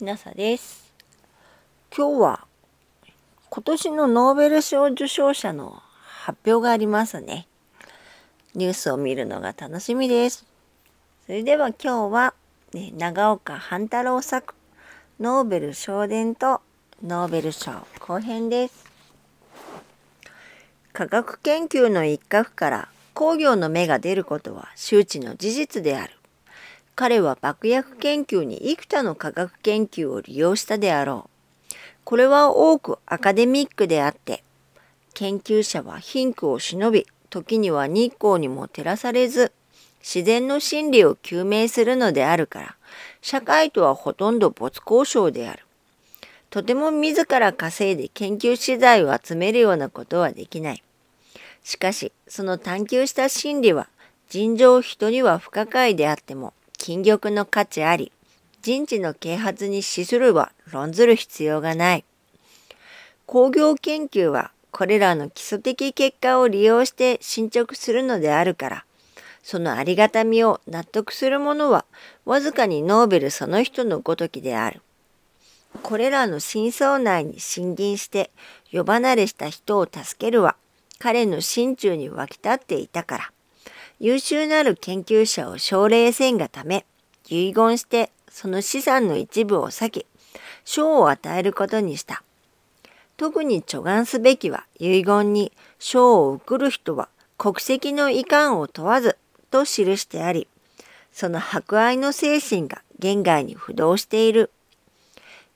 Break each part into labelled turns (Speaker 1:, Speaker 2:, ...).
Speaker 1: きなさです。今日は今年のノーベル賞受賞者の発表がありますね。ニュースを見るのが楽しみです。それでは今日は、ね、長岡半太郎作ノーベル賞伝とノーベル賞後編です。科学研究の一角から工業の芽が出ることは周知の事実である。彼は爆薬研究に幾多の科学研究を利用したであろう。これは多くアカデミックであって、研究者は貧苦を忍び、時には日光にも照らされず、自然の真理を究明するのであるから、社会とはほとんど没交渉である。とても自ら稼いで研究資材を集めるようなことはできない。しかし、その探求した真理は、尋常人には不可解であっても、金玉の価値あり、人知の啓発に資するは論ずる必要がない。工業研究はこれらの基礎的結果を利用して進捗するのであるから、そのありがたみを納得する者はわずかにノーベルその人のごときである。これらの真相内に進銀して呼離れした人を助けるは彼の心中に湧き立っていたから。優秀なる研究者を奨励せんがため、遺言してその資産の一部を避け、賞を与えることにした。特に著願すべきは遺言に賞を送る人は国籍の遺憾を問わずと記してあり、その博愛の精神が現外に不動している。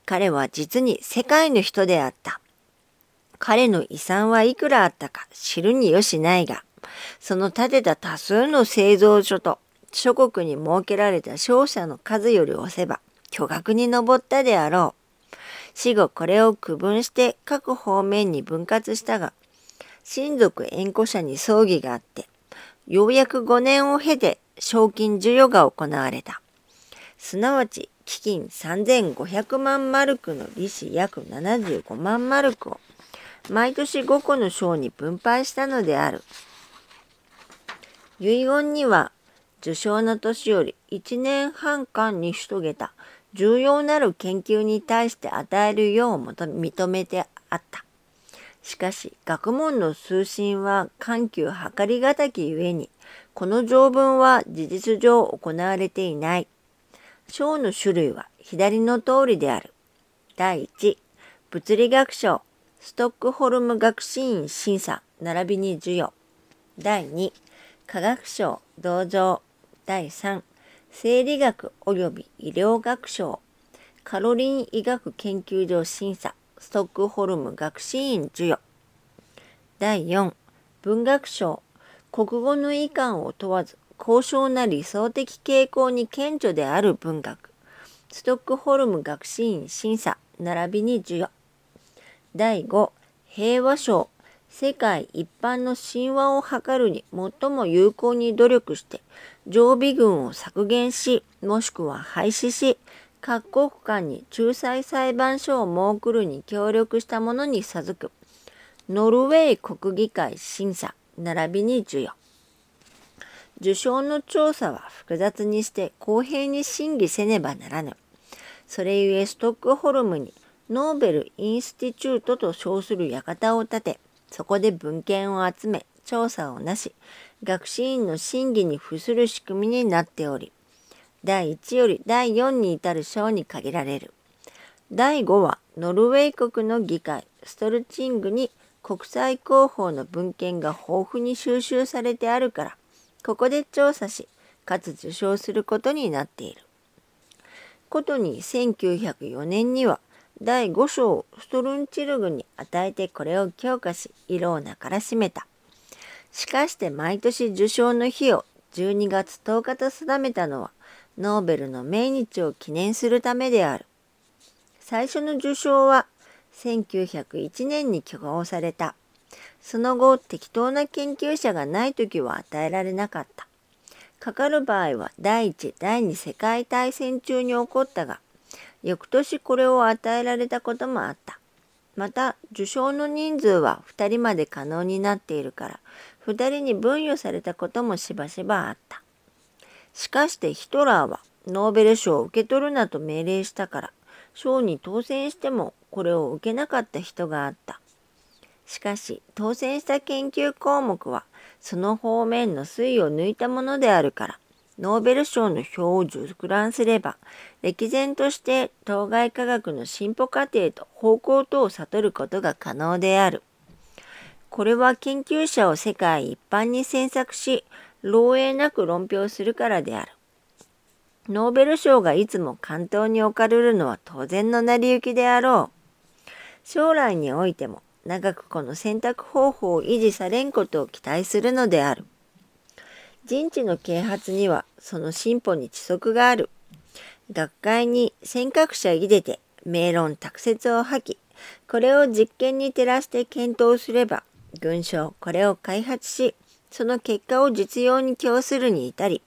Speaker 1: 彼は実に世界の人であった。彼の遺産はいくらあったか知るによしないが、その建てた多数の製造所と諸国に設けられた商社の数より押せば巨額に上ったであろう。死後これを区分して各方面に分割したが、親族縁故者に葬儀があって、ようやく5年を経て賞金授与が行われた。すなわち、基金3500万マルクの利子約75万マルクを毎年5個の賞に分配したのである。遺言には受賞の年より1年半間にし遂げた重要なる研究に対して与えるよう認めてあった。しかし学問の通信は緩急図りがたきゆえにこの条文は事実上行われていない。章の種類は左の通りである。第1、物理学賞、ストックホルム学士院審査、並びに授与。第2、科学賞同情第3生理学及び医療学賞カロリン医学研究所審査ストックホルム学士院授与。第4文学賞国語の遺憾を問わず高尚な理想的傾向に顕著である文学ストックホルム学士院審査並びに授与。第5平和賞世界一般の神話を図るに最も有効に努力して常備軍を削減しもしくは廃止し各国間に仲裁裁判所を設くるに協力した者に授く。ノルウェー国議会審査並びに授与。受賞の調査は複雑にして公平に審議せねばならぬ。それゆえストックホルムにノーベル Institute と称する館を建てそこで文献を集め調査をなし学士院の審議に付する仕組みになっており第1より第4に至る章に限られる第5はノルウェー国の議会ストルチングに国際広報の文献が豊富に収集されてあるからここで調査しかつ受賞することになっている。ことに1904年には第5章をストルンチルグに与えてこれを強化し色を名からしめた。しかして毎年受賞の日を12月10日と定めたのはノーベルの命日を記念するためである。最初の受賞は1901年に許可をされた。その後適当な研究者がない時は与えられなかった。かかる場合は第一第二世界大戦中に起こったが翌年これを与えられたこともあった。また受賞の人数は2人まで可能になっているから2人に分与されたこともしばしばあった。しかしてヒトラーはノーベル賞を受け取るなと命令したから賞に当選してもこれを受けなかった人があった。しかし当選した研究項目はその方面の推を抜いたものであるからノーベル賞の票を熟覧すれば歴然として当該科学の進歩過程と方向とを悟ることが可能である。これは研究者を世界一般に詮索し漏洩なく論評するからである。ノーベル賞がいつも関東に置かれるのは当然の成り行きであろう。将来においても長くこの選択方法を維持されんことを期待するのである。人知の啓発にはその進歩に知足がある。学会に尖閣者入れて明論卓説を吐き、これを実験に照らして検討すれば、軍章これを開発し、その結果を実用に供するに至り、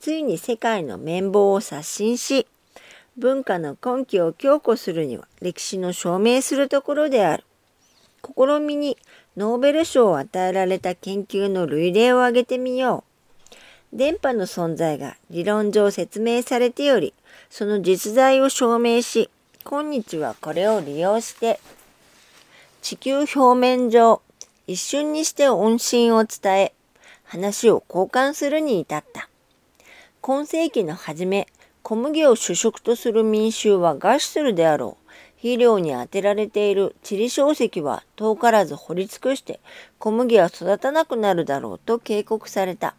Speaker 1: ついに世界の綿棒を刷新し、文化の根拠を強固するには歴史の証明するところである。試みにノーベル賞を与えられた研究の類例を挙げてみよう。電波の存在が理論上説明されており、その実在を証明し、今日はこれを利用して、地球表面上、一瞬にして音信を伝え、話を交換するに至った。今世紀の初め、小麦を主食とする民衆は餓死するであろう。肥料に当てられている地理小石は遠からず掘り尽くして小麦は育たなくなるだろうと警告された。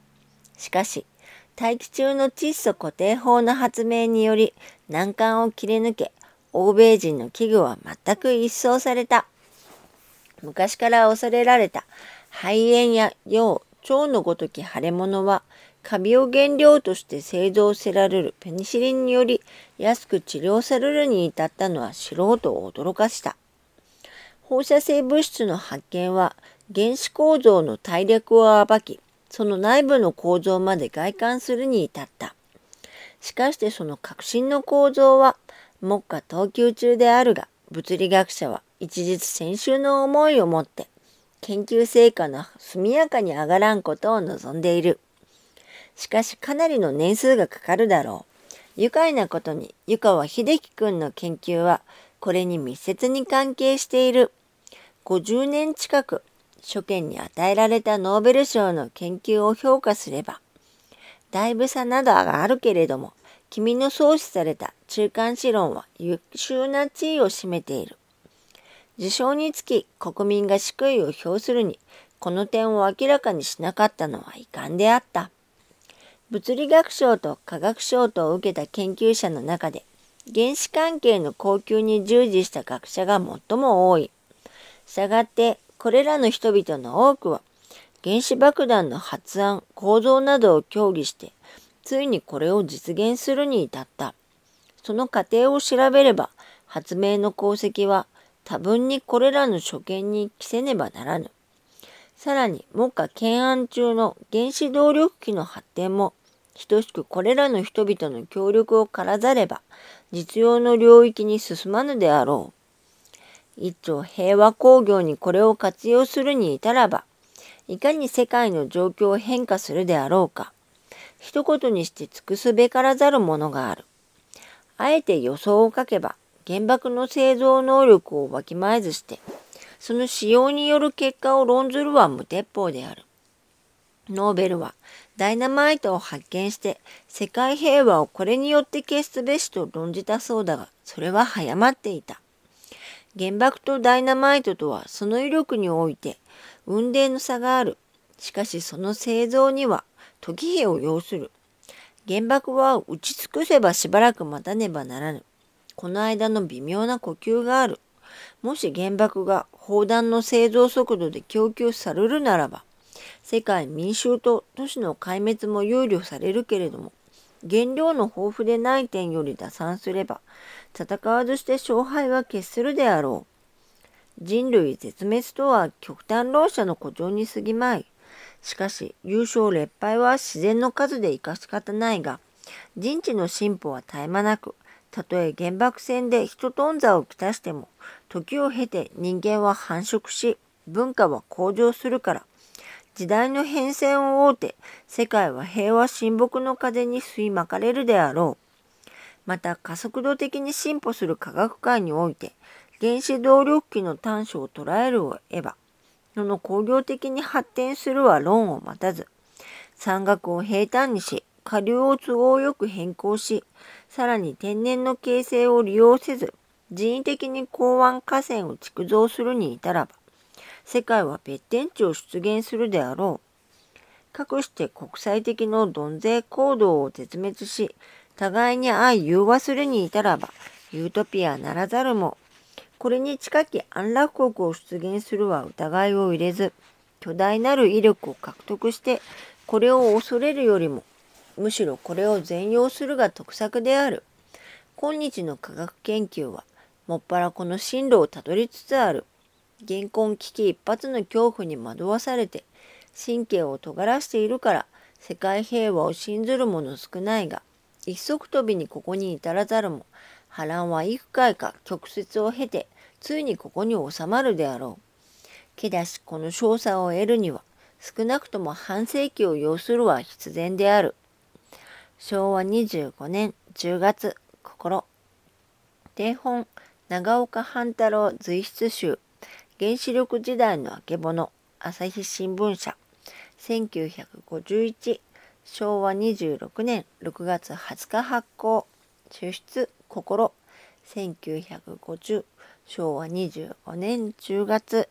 Speaker 1: しかし、大気中の窒素固定法の発明により難関を切り抜け、欧米人の器具は全く一掃された。昔から恐れられた肺炎や尿、腸のごとき腫れ物はカビを原料として製造せられるペニシリンにより安く治療されるに至ったのは素人を驚かした。放射性物質の発見は原子構造の大略を暴き、その内部の構造まで外観するに至った。しかしてその革新の構造は目下投球中であるが、物理学者は一日先週の思いを持って研究成果の速やかに上がらんことを望んでいる。しかしかなりの年数がかかるだろう。愉快なことに、湯川秀樹くんの研究は、これに密接に関係している。50年近く、初見に与えられたノーベル賞の研究を評価すれば、だいぶ差などがあるけれども、君の創始された中間子論は優秀な地位を占めている。受賞につき国民が祝意を表するに、この点を明らかにしなかったのは遺憾であった。物理学賞と科学賞とを受けた研究者の中で原子関係の高級に従事した学者が最も多い。したがってこれらの人々の多くは原子爆弾の発案、構造などを協議してついにこれを実現するに至った。その過程を調べれば発明の功績は多分にこれらの所見に着せねばならぬ。さらに、目下懸案中の原子動力機の発展も、等しくこれらの人々の協力をからざれば、実用の領域に進まぬであろう。一丁平和工業にこれを活用するに至らば、いかに世界の状況を変化するであろうか。一言にして尽くすべからざるものがある。あえて予想を書けば、原爆の製造能力をわきまえずして、その使用による結果を論ずるは無鉄砲である。ノーベルはダイナマイトを発見して世界平和をこれによって消すべしと論じたそうだが、それは早まっていた。原爆とダイナマイトとはその威力において運命の差がある。しかしその製造には時日を要する。原爆は打ち尽くせばしばらく待たねばならぬ。この間の微妙な呼吸がある。もし原爆が砲弾の製造速度で供給されるならば、世界民衆と都市の壊滅も憂慮されるけれども、原料の豊富でない点より打算すれば、戦わずして勝敗は決するであろう。人類絶滅とは極端論者の誇張に過ぎまい。しかし、優勝劣敗は自然の数で生かし方ないが、人知の進歩は絶え間なく、たとえ原爆戦で人頓挫をきたしても、時を経て人間は繁殖し、文化は向上するから、時代の変遷を追うて、世界は平和親睦の風に吸いまかれるであろう。また加速度的に進歩する科学界において原子動力機の短所を捉えるを得ばその工業的に発展するは論を待たず山岳を平坦にし下流を都合よく変更しさらに天然の形成を利用せず人為的に港湾河川を築造するに至らば世界は別天地を出現するであろう。かくして国際的の鈍勢行動を絶滅し互いに相融和するに至らば、ユートピアならざるも、これに近き安楽国を出現するは疑いを入れず、巨大なる威力を獲得して、これを恐れるよりも、むしろこれを全用するが得策である。今日の科学研究は、もっぱらこの進路をたどりつつある。現今危機一髪の恐怖に惑わされて、神経を尖らしているから、世界平和を信ずる者少ないが、一足飛びにここに至らざるも波乱は幾回か曲折を経てついにここに収まるであろう。けだしこの少佐を得るには少なくとも半世紀を要するは必然である。昭和25年10月心定本長岡半太郎随筆集。原子力時代のあけぼの朝日新聞社。1951昭和26年6月20日発行。抽出心。1950昭和25年10月。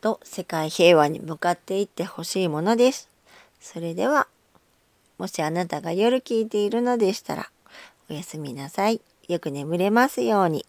Speaker 1: と世界平和に向かっていってほしいものです。それでは、もしあなたが夜聞いているのでしたら、おやすみなさい。よく眠れますように。